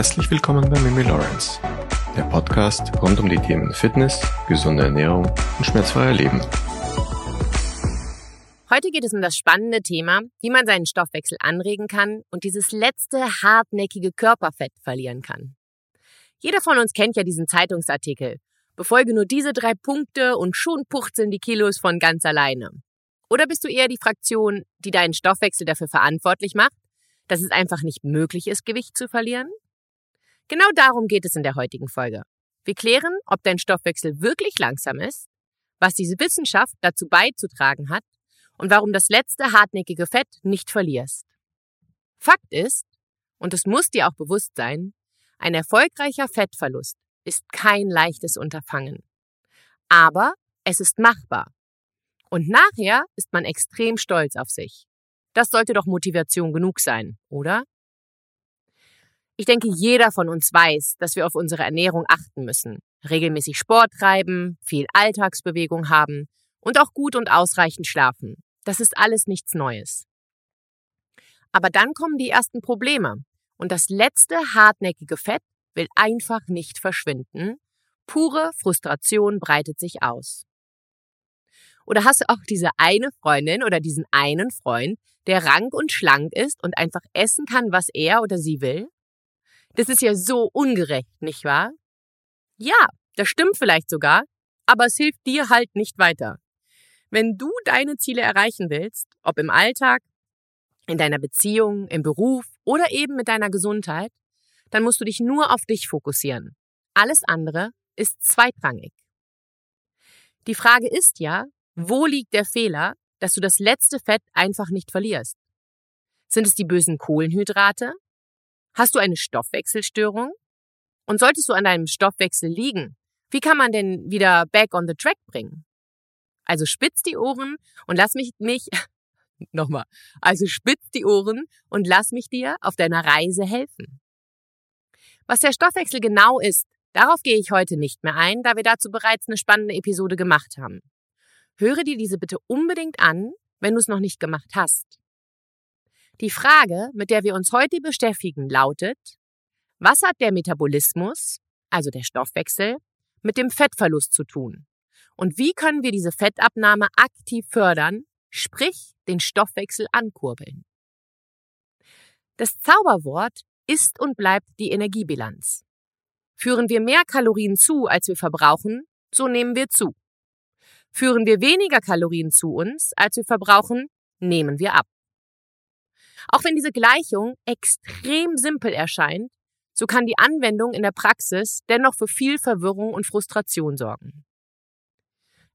Herzlich willkommen bei Mimi Lawrence, der Podcast rund um die Themen Fitness, gesunde Ernährung und schmerzfreier Leben. Heute geht es um das spannende Thema, wie man seinen Stoffwechsel anregen kann und dieses letzte hartnäckige Körperfett verlieren kann. Jeder von uns kennt ja diesen Zeitungsartikel. Befolge nur diese drei Punkte und schon puchzeln die Kilos von ganz alleine. Oder bist du eher die Fraktion, die deinen Stoffwechsel dafür verantwortlich macht, dass es einfach nicht möglich ist, Gewicht zu verlieren? Genau darum geht es in der heutigen Folge. Wir klären, ob dein Stoffwechsel wirklich langsam ist, was diese Wissenschaft dazu beizutragen hat und warum das letzte hartnäckige Fett nicht verlierst. Fakt ist, und es muss dir auch bewusst sein, ein erfolgreicher Fettverlust ist kein leichtes Unterfangen. Aber es ist machbar. Und nachher ist man extrem stolz auf sich. Das sollte doch Motivation genug sein, oder? Ich denke, jeder von uns weiß, dass wir auf unsere Ernährung achten müssen, regelmäßig Sport treiben, viel Alltagsbewegung haben und auch gut und ausreichend schlafen. Das ist alles nichts Neues. Aber dann kommen die ersten Probleme und das letzte hartnäckige Fett will einfach nicht verschwinden. Pure Frustration breitet sich aus. Oder hast du auch diese eine Freundin oder diesen einen Freund, der rank und schlank ist und einfach essen kann, was er oder sie will? Das ist ja so ungerecht, nicht wahr? Ja, das stimmt vielleicht sogar, aber es hilft dir halt nicht weiter. Wenn du deine Ziele erreichen willst, ob im Alltag, in deiner Beziehung, im Beruf oder eben mit deiner Gesundheit, dann musst du dich nur auf dich fokussieren. Alles andere ist zweitrangig. Die Frage ist ja, wo liegt der Fehler, dass du das letzte Fett einfach nicht verlierst? Sind es die bösen Kohlenhydrate? Hast du eine Stoffwechselstörung? Und solltest du an deinem Stoffwechsel liegen, wie kann man denn wieder back on the track bringen? Also spitz die Ohren und lass mich mich nochmal. Also spitz die Ohren und lass mich dir auf deiner Reise helfen. Was der Stoffwechsel genau ist, darauf gehe ich heute nicht mehr ein, da wir dazu bereits eine spannende Episode gemacht haben. Höre dir diese bitte unbedingt an, wenn du es noch nicht gemacht hast. Die Frage, mit der wir uns heute beschäftigen, lautet, was hat der Metabolismus, also der Stoffwechsel, mit dem Fettverlust zu tun? Und wie können wir diese Fettabnahme aktiv fördern, sprich den Stoffwechsel ankurbeln? Das Zauberwort ist und bleibt die Energiebilanz. Führen wir mehr Kalorien zu, als wir verbrauchen, so nehmen wir zu. Führen wir weniger Kalorien zu uns, als wir verbrauchen, nehmen wir ab. Auch wenn diese Gleichung extrem simpel erscheint, so kann die Anwendung in der Praxis dennoch für viel Verwirrung und Frustration sorgen.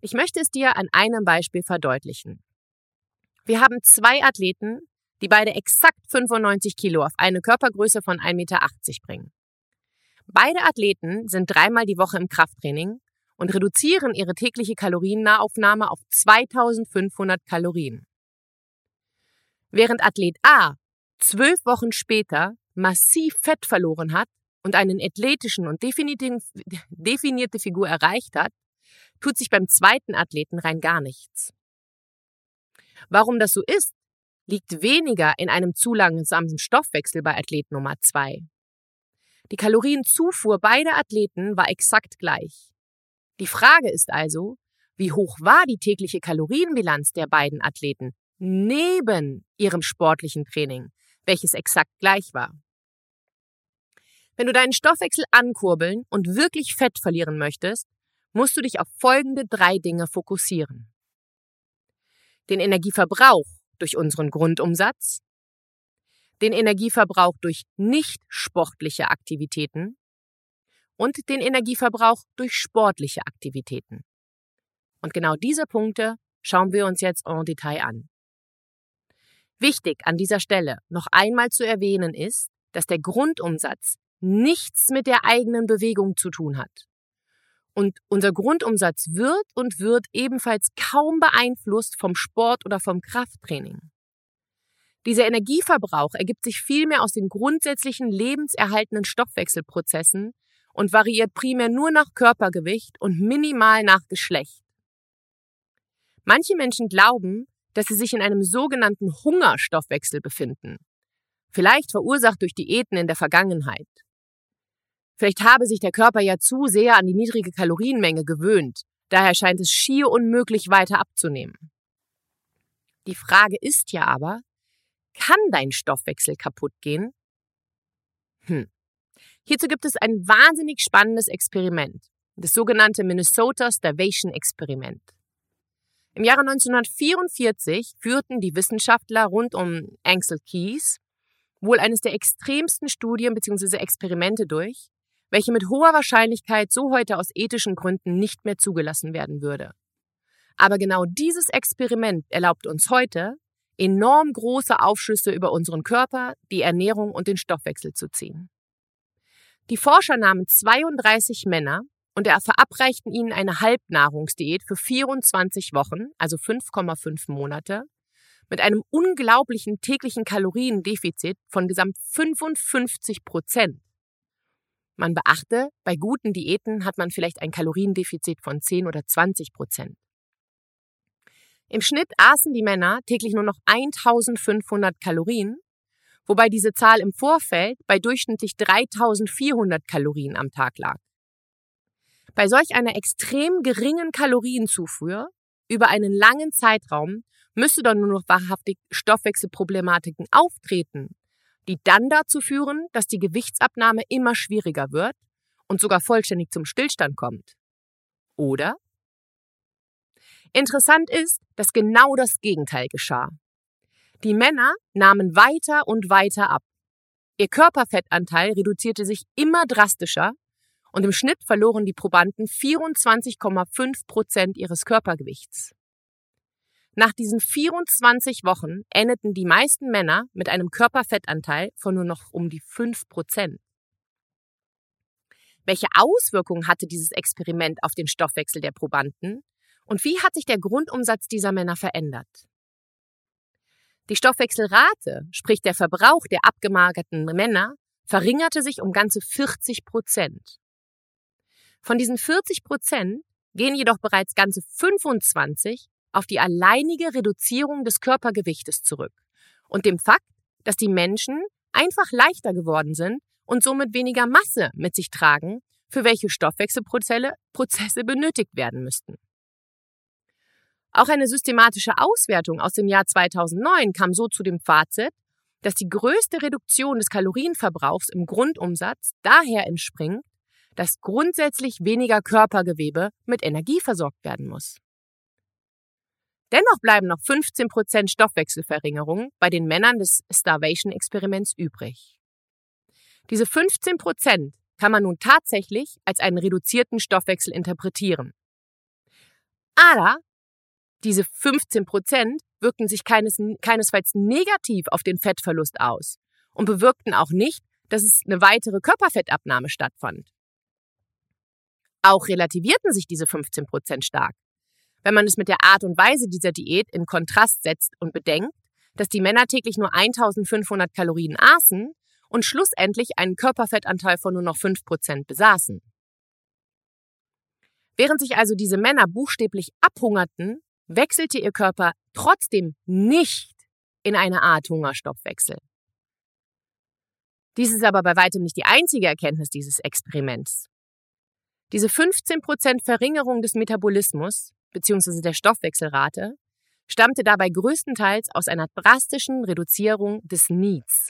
Ich möchte es dir an einem Beispiel verdeutlichen. Wir haben zwei Athleten, die beide exakt 95 Kilo auf eine Körpergröße von 1,80 Meter bringen. Beide Athleten sind dreimal die Woche im Krafttraining und reduzieren ihre tägliche Kaloriennahaufnahme auf 2500 Kalorien. Während Athlet A zwölf Wochen später massiv Fett verloren hat und einen athletischen und definierte Figur erreicht hat, tut sich beim zweiten Athleten rein gar nichts. Warum das so ist, liegt weniger in einem zu langsamen Stoffwechsel bei Athlet Nummer zwei. Die Kalorienzufuhr beider Athleten war exakt gleich. Die Frage ist also, wie hoch war die tägliche Kalorienbilanz der beiden Athleten neben ihrem sportlichen Training, welches exakt gleich war? Wenn du deinen Stoffwechsel ankurbeln und wirklich Fett verlieren möchtest, musst du dich auf folgende drei Dinge fokussieren. Den Energieverbrauch durch unseren Grundumsatz, den Energieverbrauch durch nicht sportliche Aktivitäten und den Energieverbrauch durch sportliche Aktivitäten. Und genau diese Punkte schauen wir uns jetzt en Detail an. Wichtig an dieser Stelle noch einmal zu erwähnen ist, dass der Grundumsatz nichts mit der eigenen Bewegung zu tun hat. Und unser Grundumsatz wird und wird ebenfalls kaum beeinflusst vom Sport oder vom Krafttraining. Dieser Energieverbrauch ergibt sich vielmehr aus den grundsätzlichen lebenserhaltenden Stoffwechselprozessen, und variiert primär nur nach Körpergewicht und minimal nach Geschlecht. Manche Menschen glauben, dass sie sich in einem sogenannten Hungerstoffwechsel befinden, vielleicht verursacht durch Diäten in der Vergangenheit. Vielleicht habe sich der Körper ja zu sehr an die niedrige Kalorienmenge gewöhnt, daher scheint es schier unmöglich weiter abzunehmen. Die Frage ist ja aber, kann dein Stoffwechsel kaputt gehen? Hm. Hierzu gibt es ein wahnsinnig spannendes Experiment, das sogenannte Minnesota Starvation Experiment. Im Jahre 1944 führten die Wissenschaftler rund um Ansel Keys wohl eines der extremsten Studien bzw. Experimente durch, welche mit hoher Wahrscheinlichkeit so heute aus ethischen Gründen nicht mehr zugelassen werden würde. Aber genau dieses Experiment erlaubt uns heute, enorm große Aufschlüsse über unseren Körper, die Ernährung und den Stoffwechsel zu ziehen. Die Forscher nahmen 32 Männer und verabreichten ihnen eine Halbnahrungsdiät für 24 Wochen, also 5,5 Monate, mit einem unglaublichen täglichen Kaloriendefizit von gesamt 55 Prozent. Man beachte, bei guten Diäten hat man vielleicht ein Kaloriendefizit von 10 oder 20 Prozent. Im Schnitt aßen die Männer täglich nur noch 1500 Kalorien, wobei diese Zahl im Vorfeld bei durchschnittlich 3400 Kalorien am Tag lag. Bei solch einer extrem geringen Kalorienzufuhr über einen langen Zeitraum müsste dann nur noch wahrhaftig Stoffwechselproblematiken auftreten, die dann dazu führen, dass die Gewichtsabnahme immer schwieriger wird und sogar vollständig zum Stillstand kommt. Oder? Interessant ist, dass genau das Gegenteil geschah. Die Männer nahmen weiter und weiter ab. Ihr Körperfettanteil reduzierte sich immer drastischer und im Schnitt verloren die Probanden 24,5 Prozent ihres Körpergewichts. Nach diesen 24 Wochen endeten die meisten Männer mit einem Körperfettanteil von nur noch um die 5 Prozent. Welche Auswirkungen hatte dieses Experiment auf den Stoffwechsel der Probanden und wie hat sich der Grundumsatz dieser Männer verändert? Die Stoffwechselrate, sprich der Verbrauch der abgemagerten Männer, verringerte sich um ganze 40 Prozent. Von diesen 40 Prozent gehen jedoch bereits ganze 25 auf die alleinige Reduzierung des Körpergewichtes zurück und dem Fakt, dass die Menschen einfach leichter geworden sind und somit weniger Masse mit sich tragen, für welche Stoffwechselprozesse Prozesse benötigt werden müssten. Auch eine systematische Auswertung aus dem Jahr 2009 kam so zu dem Fazit, dass die größte Reduktion des Kalorienverbrauchs im Grundumsatz daher entspringt, dass grundsätzlich weniger Körpergewebe mit Energie versorgt werden muss. Dennoch bleiben noch 15 Prozent Stoffwechselverringerung bei den Männern des Starvation-Experiments übrig. Diese 15 Prozent kann man nun tatsächlich als einen reduzierten Stoffwechsel interpretieren. Aber diese 15 Prozent wirkten sich keines, keinesfalls negativ auf den Fettverlust aus und bewirkten auch nicht, dass es eine weitere Körperfettabnahme stattfand. Auch relativierten sich diese 15 Prozent stark. Wenn man es mit der Art und Weise dieser Diät in Kontrast setzt und bedenkt, dass die Männer täglich nur 1500 Kalorien aßen und schlussendlich einen Körperfettanteil von nur noch 5 Prozent besaßen. Während sich also diese Männer buchstäblich abhungerten, wechselte ihr Körper trotzdem nicht in eine Art Hungerstoffwechsel. Dies ist aber bei weitem nicht die einzige Erkenntnis dieses Experiments. Diese 15% Verringerung des Metabolismus bzw. der Stoffwechselrate stammte dabei größtenteils aus einer drastischen Reduzierung des Needs.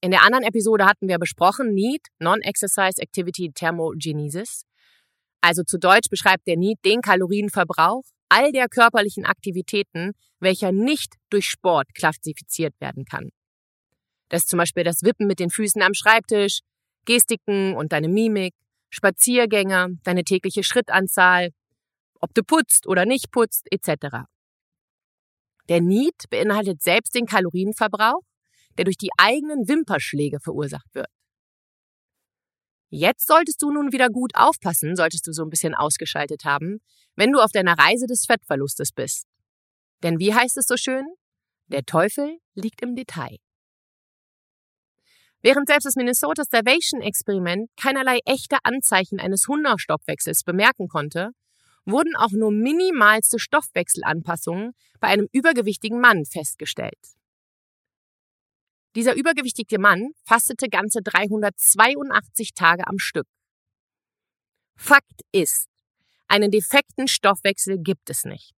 In der anderen Episode hatten wir besprochen Need, Non-Exercise Activity Thermogenesis. Also zu Deutsch beschreibt der Need den Kalorienverbrauch all der körperlichen Aktivitäten, welcher nicht durch Sport klassifiziert werden kann. Das ist zum Beispiel das Wippen mit den Füßen am Schreibtisch, Gestiken und deine Mimik, Spaziergänge, deine tägliche Schrittanzahl, ob du putzt oder nicht putzt, etc. Der Need beinhaltet selbst den Kalorienverbrauch, der durch die eigenen Wimperschläge verursacht wird. Jetzt solltest du nun wieder gut aufpassen, solltest du so ein bisschen ausgeschaltet haben, wenn du auf deiner Reise des Fettverlustes bist. Denn wie heißt es so schön? Der Teufel liegt im Detail. Während selbst das Minnesota Starvation Experiment keinerlei echte Anzeichen eines Hungerstoffwechsels bemerken konnte, wurden auch nur minimalste Stoffwechselanpassungen bei einem übergewichtigen Mann festgestellt. Dieser übergewichtige Mann fastete ganze 382 Tage am Stück. Fakt ist, einen defekten Stoffwechsel gibt es nicht.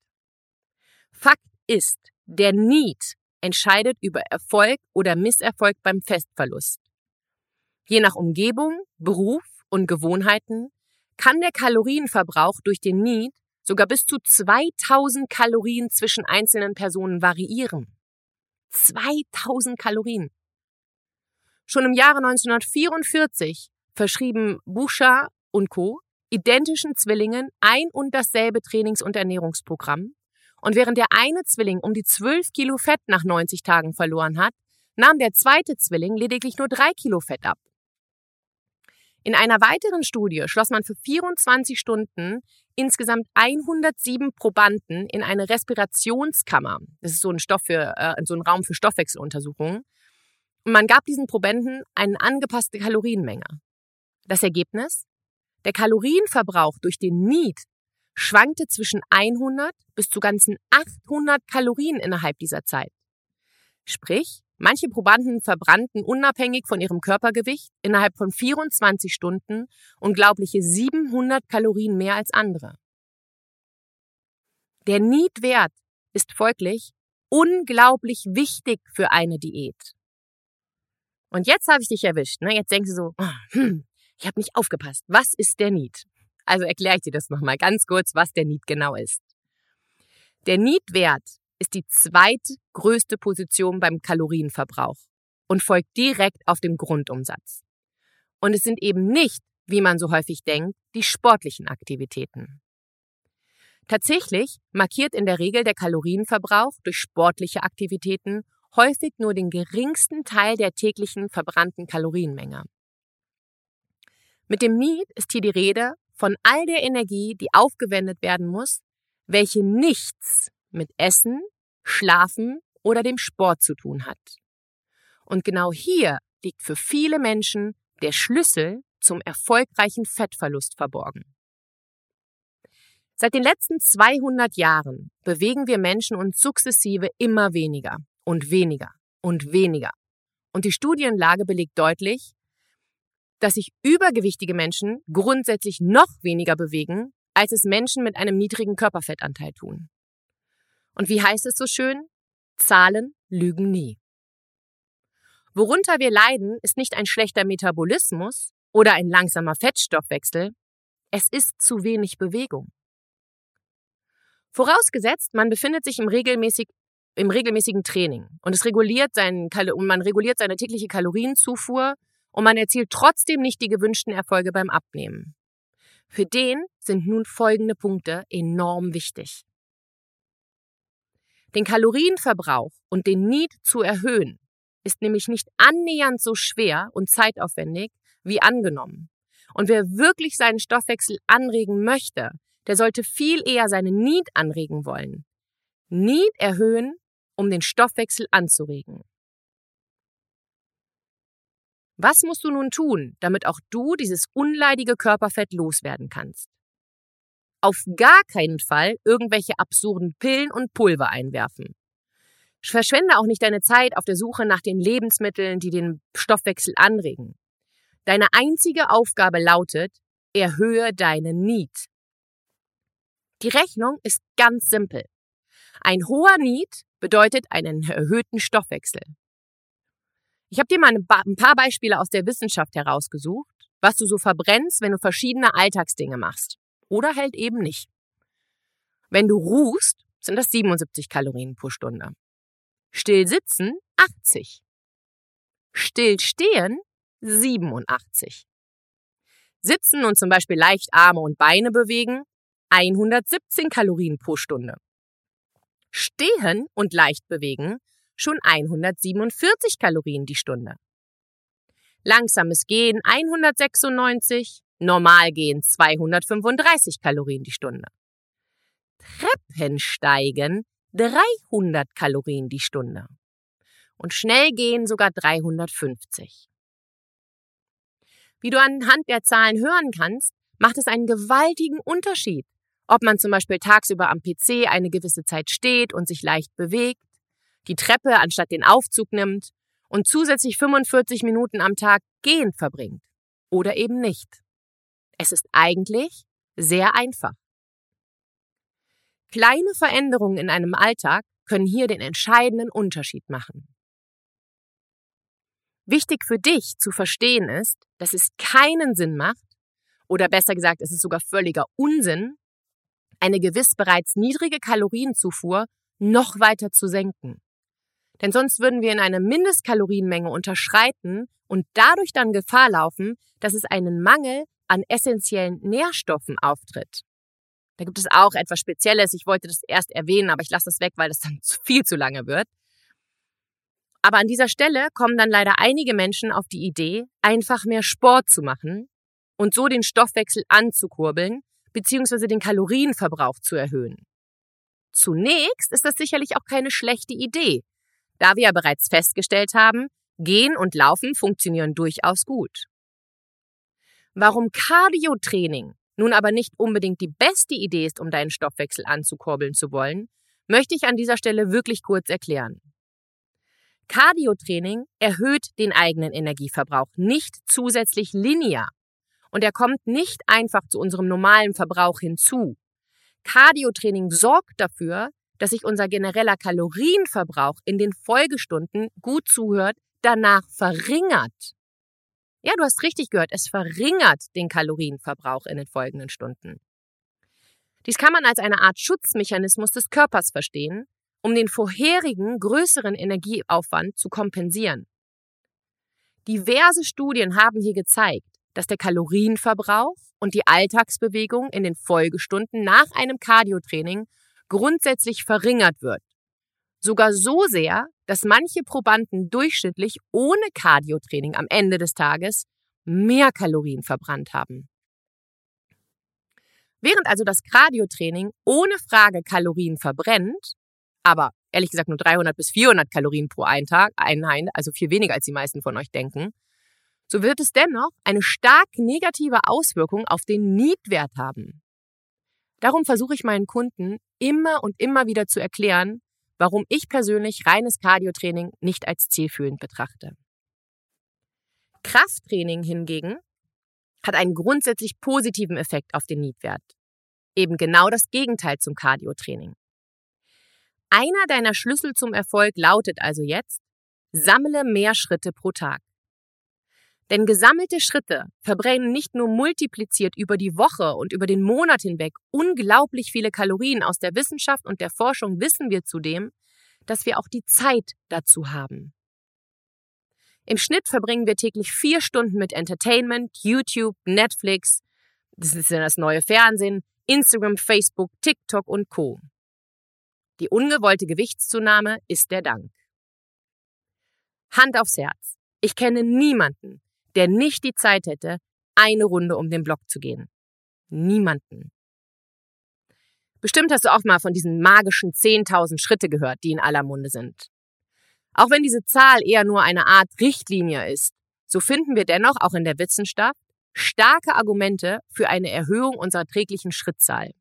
Fakt ist, der Need entscheidet über Erfolg oder Misserfolg beim Festverlust. Je nach Umgebung, Beruf und Gewohnheiten kann der Kalorienverbrauch durch den Need sogar bis zu 2000 Kalorien zwischen einzelnen Personen variieren. 2000 Kalorien. Schon im Jahre 1944 verschrieben Bouchard und Co. identischen Zwillingen ein und dasselbe Trainings- und Ernährungsprogramm. Und während der eine Zwilling um die 12 Kilo Fett nach 90 Tagen verloren hat, nahm der zweite Zwilling lediglich nur 3 Kilo Fett ab. In einer weiteren Studie schloss man für 24 Stunden insgesamt 107 Probanden in eine Respirationskammer. Das ist so ein Stoff für, äh, so ein Raum für Stoffwechseluntersuchungen. Und man gab diesen Probanden eine angepasste Kalorienmenge. Das Ergebnis? Der Kalorienverbrauch durch den Need schwankte zwischen 100 bis zu ganzen 800 Kalorien innerhalb dieser Zeit. Sprich, manche Probanden verbrannten unabhängig von ihrem Körpergewicht innerhalb von 24 Stunden unglaubliche 700 Kalorien mehr als andere. Der Need-Wert ist folglich unglaublich wichtig für eine Diät. Und jetzt habe ich dich erwischt. Ne? Jetzt denkst du so, oh, hm, ich habe nicht aufgepasst. Was ist der Need? Also erkläre ich dir das nochmal ganz kurz, was der Need genau ist. Der Need-Wert ist die zweitgrößte Position beim Kalorienverbrauch und folgt direkt auf dem Grundumsatz. Und es sind eben nicht, wie man so häufig denkt, die sportlichen Aktivitäten. Tatsächlich markiert in der Regel der Kalorienverbrauch durch sportliche Aktivitäten häufig nur den geringsten Teil der täglichen verbrannten Kalorienmenge. Mit dem Need ist hier die Rede von all der Energie, die aufgewendet werden muss, welche nichts mit Essen, Schlafen oder dem Sport zu tun hat. Und genau hier liegt für viele Menschen der Schlüssel zum erfolgreichen Fettverlust verborgen. Seit den letzten 200 Jahren bewegen wir Menschen uns sukzessive immer weniger und weniger und weniger. Und die Studienlage belegt deutlich, dass sich übergewichtige Menschen grundsätzlich noch weniger bewegen, als es Menschen mit einem niedrigen Körperfettanteil tun. Und wie heißt es so schön? Zahlen lügen nie. Worunter wir leiden, ist nicht ein schlechter Metabolismus oder ein langsamer Fettstoffwechsel, es ist zu wenig Bewegung. Vorausgesetzt, man befindet sich im, regelmäßig, im regelmäßigen Training und es reguliert seinen, und man reguliert seine tägliche Kalorienzufuhr und man erzielt trotzdem nicht die gewünschten Erfolge beim Abnehmen. Für den sind nun folgende Punkte enorm wichtig. Den Kalorienverbrauch und den Need zu erhöhen ist nämlich nicht annähernd so schwer und zeitaufwendig wie angenommen. Und wer wirklich seinen Stoffwechsel anregen möchte, der sollte viel eher seine Need anregen wollen. Need erhöhen, um den Stoffwechsel anzuregen. Was musst du nun tun, damit auch du dieses unleidige Körperfett loswerden kannst? Auf gar keinen Fall irgendwelche absurden Pillen und Pulver einwerfen. Verschwende auch nicht deine Zeit auf der Suche nach den Lebensmitteln, die den Stoffwechsel anregen. Deine einzige Aufgabe lautet, erhöhe deine Need. Die Rechnung ist ganz simpel. Ein hoher Need bedeutet einen erhöhten Stoffwechsel. Ich habe dir mal ein paar Beispiele aus der Wissenschaft herausgesucht, was du so verbrennst, wenn du verschiedene Alltagsdinge machst. Oder halt eben nicht. Wenn du ruhst, sind das 77 Kalorien pro Stunde. Still sitzen 80. Still stehen 87. Sitzen und zum Beispiel leicht Arme und Beine bewegen 117 Kalorien pro Stunde. Stehen und leicht bewegen schon 147 Kalorien die Stunde. Langsames Gehen 196, Normalgehen 235 Kalorien die Stunde. Treppensteigen 300 Kalorien die Stunde. Und schnell gehen sogar 350. Wie du anhand der Zahlen hören kannst, macht es einen gewaltigen Unterschied, ob man zum Beispiel tagsüber am PC eine gewisse Zeit steht und sich leicht bewegt die Treppe anstatt den Aufzug nimmt und zusätzlich 45 Minuten am Tag gehend verbringt. Oder eben nicht. Es ist eigentlich sehr einfach. Kleine Veränderungen in einem Alltag können hier den entscheidenden Unterschied machen. Wichtig für dich zu verstehen ist, dass es keinen Sinn macht, oder besser gesagt, es ist sogar völliger Unsinn, eine gewiss bereits niedrige Kalorienzufuhr noch weiter zu senken. Denn sonst würden wir in eine Mindestkalorienmenge unterschreiten und dadurch dann Gefahr laufen, dass es einen Mangel an essentiellen Nährstoffen auftritt. Da gibt es auch etwas Spezielles. Ich wollte das erst erwähnen, aber ich lasse das weg, weil das dann viel zu lange wird. Aber an dieser Stelle kommen dann leider einige Menschen auf die Idee, einfach mehr Sport zu machen und so den Stoffwechsel anzukurbeln bzw. den Kalorienverbrauch zu erhöhen. Zunächst ist das sicherlich auch keine schlechte Idee, da wir ja bereits festgestellt haben, Gehen und Laufen funktionieren durchaus gut. Warum Cardio-Training nun aber nicht unbedingt die beste Idee ist, um deinen Stoffwechsel anzukurbeln zu wollen, möchte ich an dieser Stelle wirklich kurz erklären. Cardiotraining erhöht den eigenen Energieverbrauch nicht zusätzlich linear und er kommt nicht einfach zu unserem normalen Verbrauch hinzu. Cardiotraining sorgt dafür, dass sich unser genereller Kalorienverbrauch in den Folgestunden gut zuhört, danach verringert. Ja, du hast richtig gehört, es verringert den Kalorienverbrauch in den folgenden Stunden. Dies kann man als eine Art Schutzmechanismus des Körpers verstehen, um den vorherigen größeren Energieaufwand zu kompensieren. Diverse Studien haben hier gezeigt, dass der Kalorienverbrauch und die Alltagsbewegung in den Folgestunden nach einem Cardiotraining grundsätzlich verringert wird. Sogar so sehr, dass manche Probanden durchschnittlich ohne Cardiotraining am Ende des Tages mehr Kalorien verbrannt haben. Während also das Cardiotraining ohne Frage Kalorien verbrennt, aber ehrlich gesagt nur 300 bis 400 Kalorien pro Einheit, also viel weniger als die meisten von euch denken, so wird es dennoch eine stark negative Auswirkung auf den Niedwert haben. Darum versuche ich meinen Kunden immer und immer wieder zu erklären, warum ich persönlich reines Cardiotraining nicht als zielführend betrachte. Krafttraining hingegen hat einen grundsätzlich positiven Effekt auf den Niedwert. Eben genau das Gegenteil zum Cardiotraining. Einer deiner Schlüssel zum Erfolg lautet also jetzt, sammle mehr Schritte pro Tag. Denn gesammelte Schritte verbrennen nicht nur multipliziert über die Woche und über den Monat hinweg unglaublich viele Kalorien. Aus der Wissenschaft und der Forschung wissen wir zudem, dass wir auch die Zeit dazu haben. Im Schnitt verbringen wir täglich vier Stunden mit Entertainment, YouTube, Netflix, das ist ja das neue Fernsehen, Instagram, Facebook, TikTok und Co. Die ungewollte Gewichtszunahme ist der Dank. Hand aufs Herz. Ich kenne niemanden, der nicht die Zeit hätte, eine Runde um den Block zu gehen. Niemanden. Bestimmt hast du auch mal von diesen magischen 10.000 Schritte gehört, die in aller Munde sind. Auch wenn diese Zahl eher nur eine Art Richtlinie ist, so finden wir dennoch auch in der Wissenschaft starke Argumente für eine Erhöhung unserer täglichen Schrittzahl.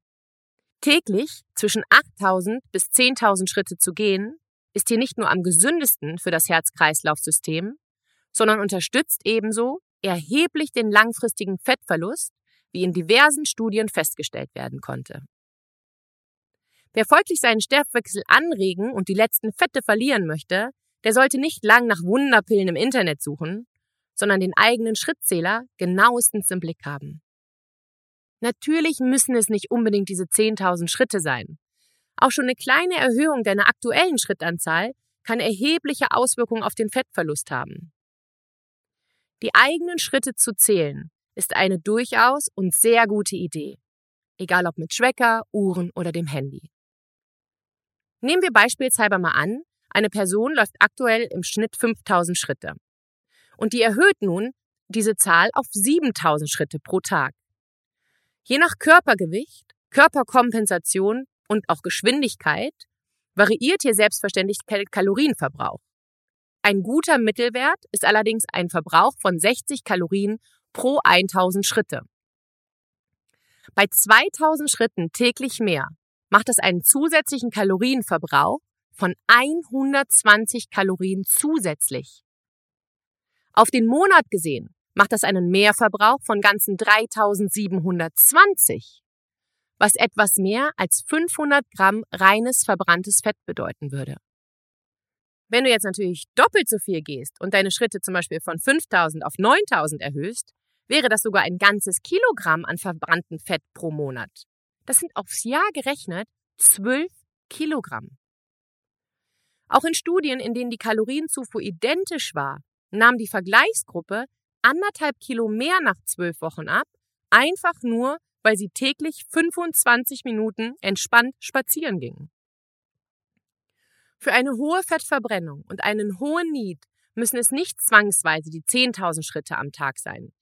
Täglich zwischen 8.000 bis 10.000 Schritte zu gehen, ist hier nicht nur am gesündesten für das Herz-Kreislauf-System, sondern unterstützt ebenso erheblich den langfristigen Fettverlust, wie in diversen Studien festgestellt werden konnte. Wer folglich seinen Stoffwechsel anregen und die letzten Fette verlieren möchte, der sollte nicht lang nach Wunderpillen im Internet suchen, sondern den eigenen Schrittzähler genauestens im Blick haben. Natürlich müssen es nicht unbedingt diese 10.000 Schritte sein. Auch schon eine kleine Erhöhung deiner aktuellen Schrittanzahl kann erhebliche Auswirkungen auf den Fettverlust haben. Die eigenen Schritte zu zählen ist eine durchaus und sehr gute Idee, egal ob mit Tracker, Uhren oder dem Handy. Nehmen wir beispielshalber mal an, eine Person läuft aktuell im Schnitt 5000 Schritte und die erhöht nun diese Zahl auf 7000 Schritte pro Tag. Je nach Körpergewicht, Körperkompensation und auch Geschwindigkeit variiert hier selbstverständlich Kalorienverbrauch. Ein guter Mittelwert ist allerdings ein Verbrauch von 60 Kalorien pro 1000 Schritte. Bei 2000 Schritten täglich mehr macht es einen zusätzlichen Kalorienverbrauch von 120 Kalorien zusätzlich. Auf den Monat gesehen macht das einen Mehrverbrauch von ganzen 3720, was etwas mehr als 500 Gramm reines verbranntes Fett bedeuten würde. Wenn du jetzt natürlich doppelt so viel gehst und deine Schritte zum Beispiel von 5000 auf 9000 erhöhst, wäre das sogar ein ganzes Kilogramm an verbranntem Fett pro Monat. Das sind aufs Jahr gerechnet 12 Kilogramm. Auch in Studien, in denen die Kalorienzufuhr identisch war, nahm die Vergleichsgruppe anderthalb Kilo mehr nach zwölf Wochen ab, einfach nur, weil sie täglich 25 Minuten entspannt spazieren gingen. Für eine hohe Fettverbrennung und einen hohen Need müssen es nicht zwangsweise die 10.000 Schritte am Tag sein.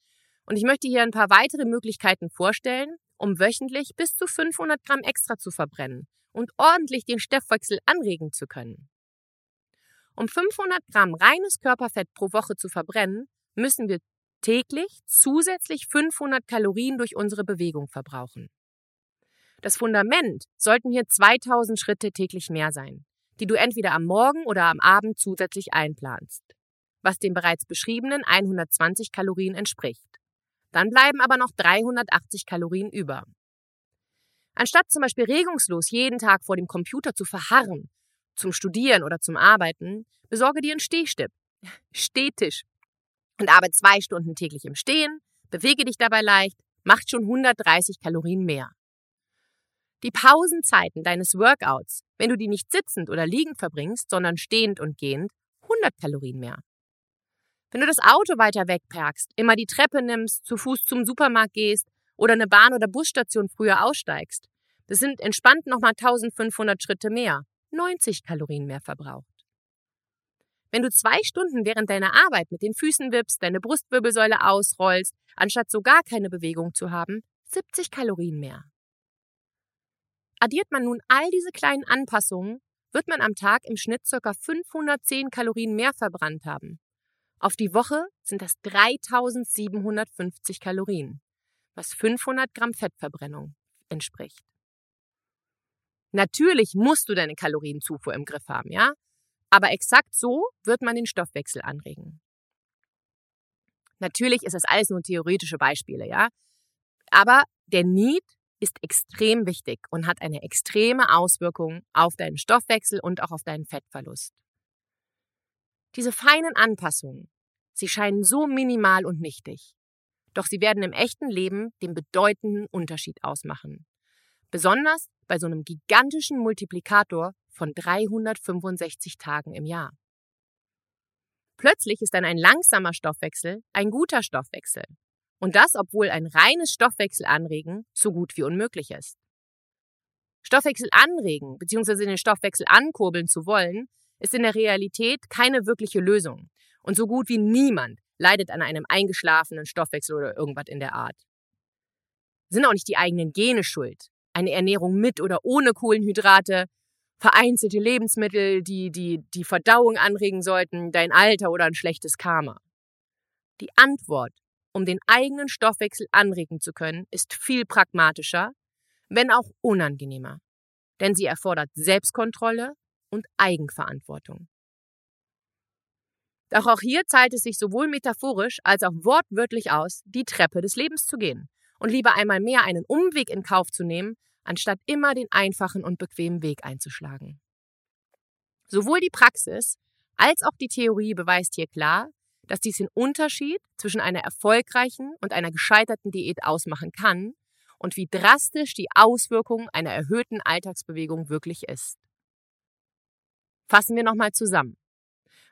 Und ich möchte hier ein paar weitere Möglichkeiten vorstellen, um wöchentlich bis zu 500 Gramm extra zu verbrennen und ordentlich den Stoffwechsel anregen zu können. Um 500 Gramm reines Körperfett pro Woche zu verbrennen, müssen wir täglich zusätzlich 500 Kalorien durch unsere Bewegung verbrauchen. Das Fundament sollten hier 2000 Schritte täglich mehr sein die du entweder am Morgen oder am Abend zusätzlich einplanst, was den bereits beschriebenen 120 Kalorien entspricht. Dann bleiben aber noch 380 Kalorien über. Anstatt zum Beispiel regungslos jeden Tag vor dem Computer zu verharren, zum Studieren oder zum Arbeiten, besorge dir einen Stehstipp, Stehtisch und arbeite zwei Stunden täglich im Stehen, bewege dich dabei leicht, macht schon 130 Kalorien mehr. Die Pausenzeiten deines Workouts, wenn du die nicht sitzend oder liegend verbringst, sondern stehend und gehend, 100 Kalorien mehr. Wenn du das Auto weiter wegparkst, immer die Treppe nimmst, zu Fuß zum Supermarkt gehst oder eine Bahn- oder Busstation früher aussteigst, das sind entspannt nochmal 1500 Schritte mehr, 90 Kalorien mehr verbraucht. Wenn du zwei Stunden während deiner Arbeit mit den Füßen wippst, deine Brustwirbelsäule ausrollst, anstatt so gar keine Bewegung zu haben, 70 Kalorien mehr. Addiert man nun all diese kleinen Anpassungen, wird man am Tag im Schnitt ca. 510 Kalorien mehr verbrannt haben. Auf die Woche sind das 3750 Kalorien, was 500 Gramm Fettverbrennung entspricht. Natürlich musst du deine Kalorienzufuhr im Griff haben, ja? Aber exakt so wird man den Stoffwechsel anregen. Natürlich ist das alles nur theoretische Beispiele, ja? Aber der Need ist extrem wichtig und hat eine extreme Auswirkung auf deinen Stoffwechsel und auch auf deinen Fettverlust. Diese feinen Anpassungen, sie scheinen so minimal und nichtig. Doch sie werden im echten Leben den bedeutenden Unterschied ausmachen. Besonders bei so einem gigantischen Multiplikator von 365 Tagen im Jahr. Plötzlich ist dann ein langsamer Stoffwechsel ein guter Stoffwechsel und das, obwohl ein reines Stoffwechsel anregen so gut wie unmöglich ist. Stoffwechsel anregen bzw. den Stoffwechsel ankurbeln zu wollen, ist in der Realität keine wirkliche Lösung. Und so gut wie niemand leidet an einem eingeschlafenen Stoffwechsel oder irgendwas in der Art. Sind auch nicht die eigenen Gene schuld. Eine Ernährung mit oder ohne Kohlenhydrate, vereinzelte Lebensmittel, die die, die Verdauung anregen sollten, dein Alter oder ein schlechtes Karma. Die Antwort um den eigenen Stoffwechsel anregen zu können, ist viel pragmatischer, wenn auch unangenehmer. Denn sie erfordert Selbstkontrolle und Eigenverantwortung. Doch auch hier zahlt es sich sowohl metaphorisch als auch wortwörtlich aus, die Treppe des Lebens zu gehen und lieber einmal mehr einen Umweg in Kauf zu nehmen, anstatt immer den einfachen und bequemen Weg einzuschlagen. Sowohl die Praxis als auch die Theorie beweist hier klar, dass dies den Unterschied zwischen einer erfolgreichen und einer gescheiterten Diät ausmachen kann und wie drastisch die Auswirkung einer erhöhten Alltagsbewegung wirklich ist. Fassen wir nochmal zusammen.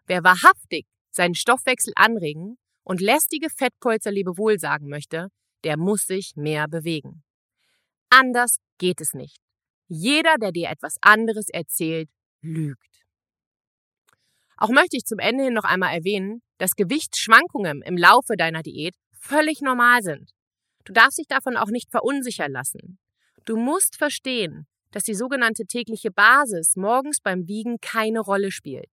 Wer wahrhaftig seinen Stoffwechsel anregen und lästige Fettpolster Lebewohl sagen möchte, der muss sich mehr bewegen. Anders geht es nicht. Jeder, der dir etwas anderes erzählt, lügt. Auch möchte ich zum Ende hin noch einmal erwähnen, dass Gewichtsschwankungen im Laufe deiner Diät völlig normal sind. Du darfst dich davon auch nicht verunsichern lassen. Du musst verstehen, dass die sogenannte tägliche Basis morgens beim Wiegen keine Rolle spielt.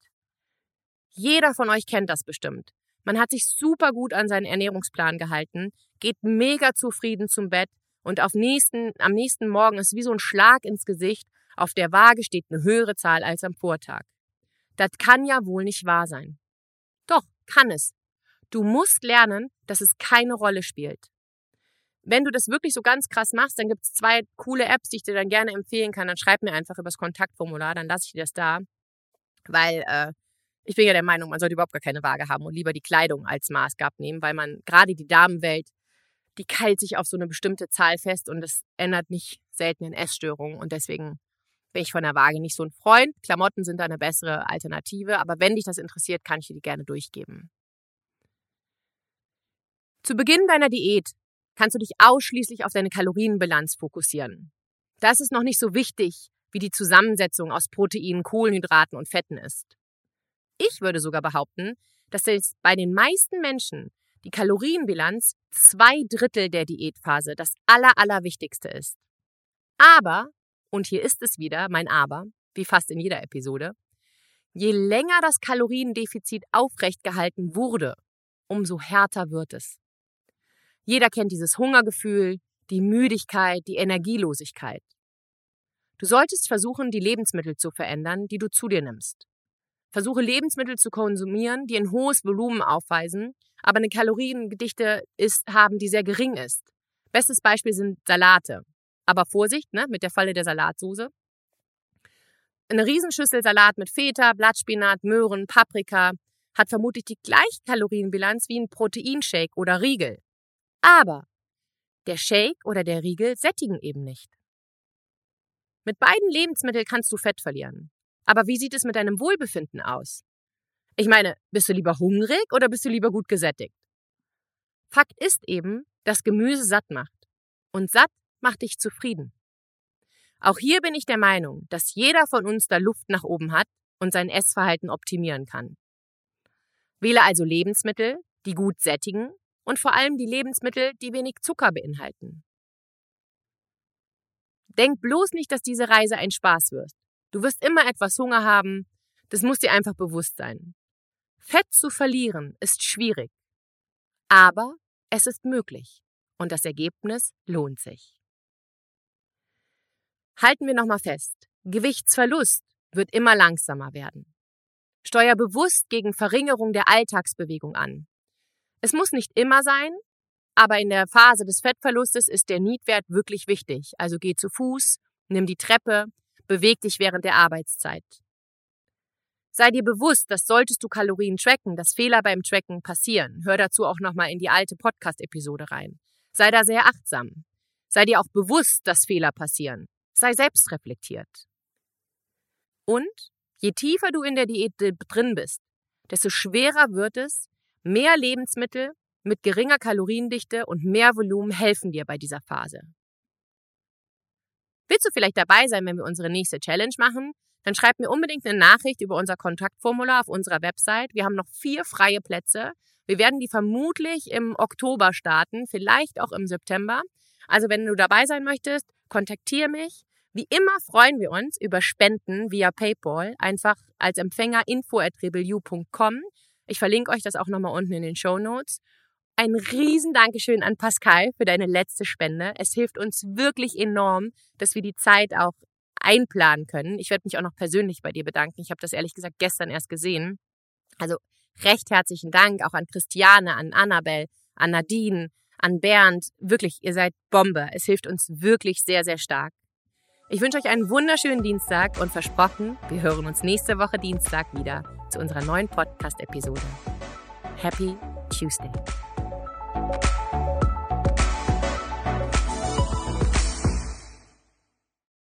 Jeder von euch kennt das bestimmt. Man hat sich super gut an seinen Ernährungsplan gehalten, geht mega zufrieden zum Bett und auf nächsten, am nächsten Morgen ist wie so ein Schlag ins Gesicht. Auf der Waage steht eine höhere Zahl als am Vortag. Das kann ja wohl nicht wahr sein. Doch, kann es. Du musst lernen, dass es keine Rolle spielt. Wenn du das wirklich so ganz krass machst, dann gibt es zwei coole Apps, die ich dir dann gerne empfehlen kann. Dann schreib mir einfach übers Kontaktformular, dann lasse ich dir das da. Weil äh, ich bin ja der Meinung, man sollte überhaupt gar keine Waage haben und lieber die Kleidung als Maßgab nehmen, weil man gerade die Damenwelt, die keilt sich auf so eine bestimmte Zahl fest und das ändert nicht selten in Essstörungen. Und deswegen bin ich von der Waage nicht so ein Freund. Klamotten sind da eine bessere Alternative, aber wenn dich das interessiert, kann ich dir die gerne durchgeben. Zu Beginn deiner Diät kannst du dich ausschließlich auf deine Kalorienbilanz fokussieren. Da ist noch nicht so wichtig, wie die Zusammensetzung aus Proteinen, Kohlenhydraten und Fetten ist. Ich würde sogar behaupten, dass es bei den meisten Menschen die Kalorienbilanz zwei Drittel der Diätphase das Aller, Allerwichtigste ist. Aber, und hier ist es wieder, mein Aber, wie fast in jeder Episode, je länger das Kaloriendefizit aufrecht gehalten wurde, umso härter wird es. Jeder kennt dieses Hungergefühl, die Müdigkeit, die Energielosigkeit. Du solltest versuchen, die Lebensmittel zu verändern, die du zu dir nimmst. Versuche Lebensmittel zu konsumieren, die ein hohes Volumen aufweisen, aber eine Kaloriengedichte ist, haben, die sehr gering ist. Bestes Beispiel sind Salate. Aber Vorsicht, ne, mit der Falle der Salatsoße. Eine Riesenschüssel Salat mit Feta, Blattspinat, Möhren, Paprika hat vermutlich die gleiche Kalorienbilanz wie ein Proteinshake oder Riegel. Aber der Shake oder der Riegel sättigen eben nicht. Mit beiden Lebensmitteln kannst du Fett verlieren. Aber wie sieht es mit deinem Wohlbefinden aus? Ich meine, bist du lieber hungrig oder bist du lieber gut gesättigt? Fakt ist eben, dass Gemüse satt macht. Und satt macht dich zufrieden. Auch hier bin ich der Meinung, dass jeder von uns da Luft nach oben hat und sein Essverhalten optimieren kann. Wähle also Lebensmittel, die gut sättigen und vor allem die Lebensmittel, die wenig Zucker beinhalten. Denk bloß nicht, dass diese Reise ein Spaß wird. Du wirst immer etwas Hunger haben, das muss dir einfach bewusst sein. Fett zu verlieren ist schwierig, aber es ist möglich und das Ergebnis lohnt sich. Halten wir nochmal fest, Gewichtsverlust wird immer langsamer werden. Steuer bewusst gegen Verringerung der Alltagsbewegung an. Es muss nicht immer sein, aber in der Phase des Fettverlustes ist der Niedwert wirklich wichtig. Also geh zu Fuß, nimm die Treppe, beweg dich während der Arbeitszeit. Sei dir bewusst, dass solltest du Kalorien tracken, dass Fehler beim Tracken passieren. Hör dazu auch nochmal in die alte Podcast-Episode rein. Sei da sehr achtsam. Sei dir auch bewusst, dass Fehler passieren. Sei selbstreflektiert. Und je tiefer du in der Diät drin bist, desto schwerer wird es, Mehr Lebensmittel mit geringer Kaloriendichte und mehr Volumen helfen dir bei dieser Phase. Willst du vielleicht dabei sein, wenn wir unsere nächste Challenge machen? Dann schreib mir unbedingt eine Nachricht über unser Kontaktformular auf unserer Website. Wir haben noch vier freie Plätze. Wir werden die vermutlich im Oktober starten, vielleicht auch im September. Also wenn du dabei sein möchtest, kontaktiere mich. Wie immer freuen wir uns über Spenden via PayPal. Einfach als Empfänger info at rebelliou.com. Ich verlinke euch das auch nochmal unten in den Show Notes. Ein riesen Dankeschön an Pascal für deine letzte Spende. Es hilft uns wirklich enorm, dass wir die Zeit auch einplanen können. Ich werde mich auch noch persönlich bei dir bedanken. Ich habe das ehrlich gesagt gestern erst gesehen. Also recht herzlichen Dank auch an Christiane, an Annabelle, an Nadine, an Bernd. Wirklich, ihr seid Bombe. Es hilft uns wirklich sehr, sehr stark. Ich wünsche euch einen wunderschönen Dienstag und versprochen, wir hören uns nächste Woche Dienstag wieder zu unserer neuen Podcast-Episode. Happy Tuesday!